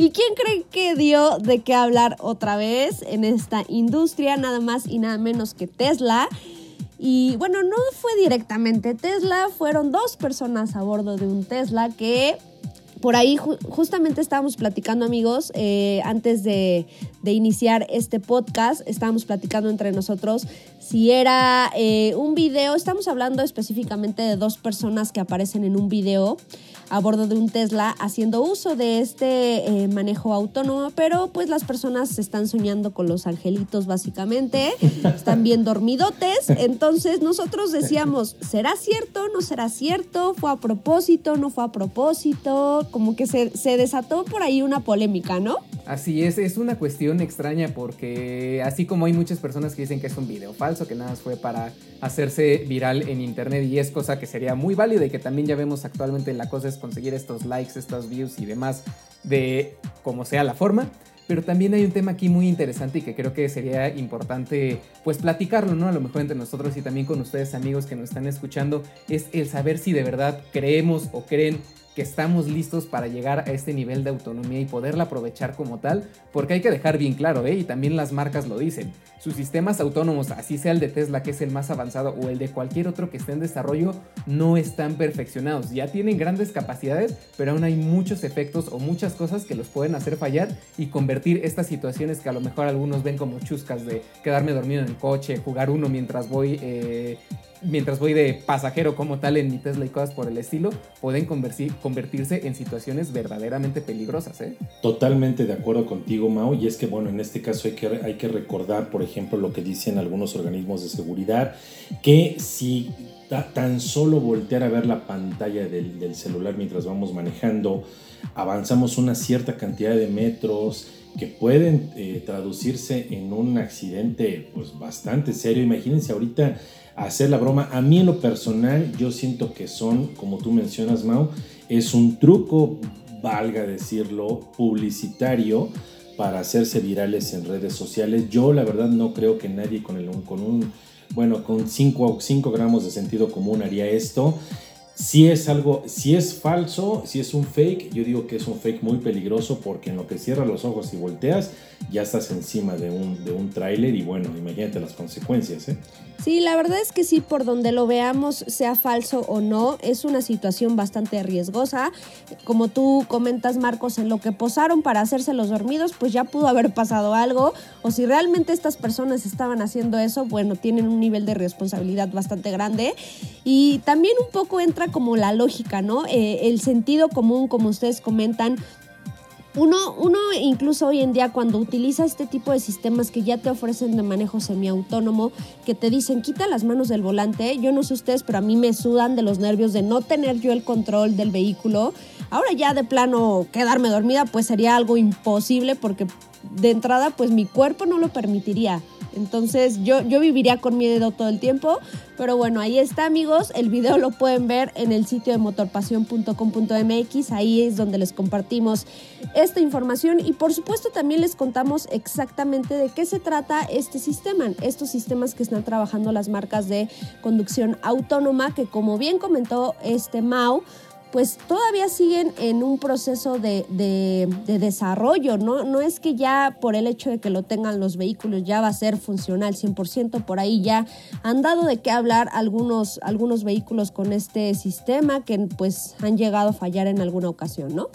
¿Y quién cree que dio de qué hablar otra vez en esta industria? Nada más y nada menos que Tesla. Y bueno, no fue directamente Tesla, fueron dos personas a bordo de un Tesla que por ahí justamente estábamos platicando amigos, eh, antes de, iniciar este podcast, estábamos platicando entre nosotros si era eh, un video, estamos hablando específicamente de dos personas que aparecen en un video a bordo de un Tesla haciendo uso de este eh, manejo autónomo, pero pues las personas están soñando con los angelitos básicamente, están bien dormidotes, entonces nosotros decíamos, ¿será cierto? ¿No será cierto? ¿Fue a propósito? ¿No fue a propósito? Como que se, se desató por ahí una polémica, ¿no? Así es, es una cuestión extraña porque así como hay muchas personas que dicen que es un video falso, que nada más fue para hacerse viral en internet y es cosa que sería muy válida y que también ya vemos actualmente la cosa es conseguir estos likes, estos views y demás de como sea la forma. Pero también hay un tema aquí muy interesante y que creo que sería importante pues platicarlo, ¿no? A lo mejor entre nosotros y también con ustedes amigos que nos están escuchando, es el saber si de verdad creemos o creen que estamos listos para llegar a este nivel de autonomía y poderla aprovechar como tal, porque hay que dejar bien claro, ¿eh? y también las marcas lo dicen, sus sistemas autónomos, así sea el de Tesla que es el más avanzado o el de cualquier otro que esté en desarrollo, no están perfeccionados, ya tienen grandes capacidades, pero aún hay muchos efectos o muchas cosas que los pueden hacer fallar y convertir estas situaciones que a lo mejor algunos ven como chuscas de quedarme dormido en el coche, jugar uno mientras voy eh, mientras voy de pasajero como tal en mi Tesla y cosas por el estilo, pueden convertirse en situaciones verdaderamente peligrosas. ¿eh? Totalmente de acuerdo contigo, Mao. Y es que, bueno, en este caso hay que, hay que recordar, por ejemplo, lo que dicen algunos organismos de seguridad, que si tan solo voltear a ver la pantalla del, celular mientras vamos manejando, avanzamos una cierta cantidad de metros que pueden eh, traducirse en un accidente pues bastante serio. Imagínense ahorita hacer la broma. A mí en lo personal yo siento que son, como tú mencionas, Mau, es un truco, valga decirlo, publicitario para hacerse virales en redes sociales. Yo la verdad no creo que nadie con, el, con un, bueno, con 5 gramos de sentido común haría esto. Si es algo, si es falso, si es un fake, yo digo que es un fake muy peligroso porque en lo que cierras los ojos y volteas, ya estás encima de un, de un tráiler y bueno, imagínate las consecuencias. ¿eh? Sí, la verdad es que sí, por donde lo veamos, sea falso o no, es una situación bastante riesgosa. Como tú comentas, Marcos, en lo que posaron para hacerse los dormidos, pues ya pudo haber pasado algo. O si realmente estas personas estaban haciendo eso, bueno, tienen un nivel de responsabilidad bastante grande. Y también un poco entra como la lógica, ¿no? Eh, el sentido común, como ustedes comentan, uno, uno incluso hoy en día cuando utiliza este tipo de sistemas que ya te ofrecen de manejo semiautónomo, que te dicen quita las manos del volante, yo no sé ustedes, pero a mí me sudan de los nervios de no tener yo el control del vehículo. Ahora ya de plano quedarme dormida pues sería algo imposible porque de entrada pues mi cuerpo no lo permitiría. Entonces yo, yo viviría con miedo todo el tiempo. Pero bueno, ahí está amigos. El video lo pueden ver en el sitio de motorpasión.com.mx. Ahí es donde les compartimos esta información. Y por supuesto también les contamos exactamente de qué se trata este sistema. Estos sistemas que están trabajando las marcas de conducción autónoma. Que como bien comentó este Mau pues todavía siguen en un proceso de, desarrollo, ¿no? No es que ya por el hecho de que lo tengan los vehículos ya va a ser funcional 100%, por ahí ya han dado de qué hablar algunos, algunos vehículos con este sistema que pues han llegado a fallar en alguna ocasión, ¿no?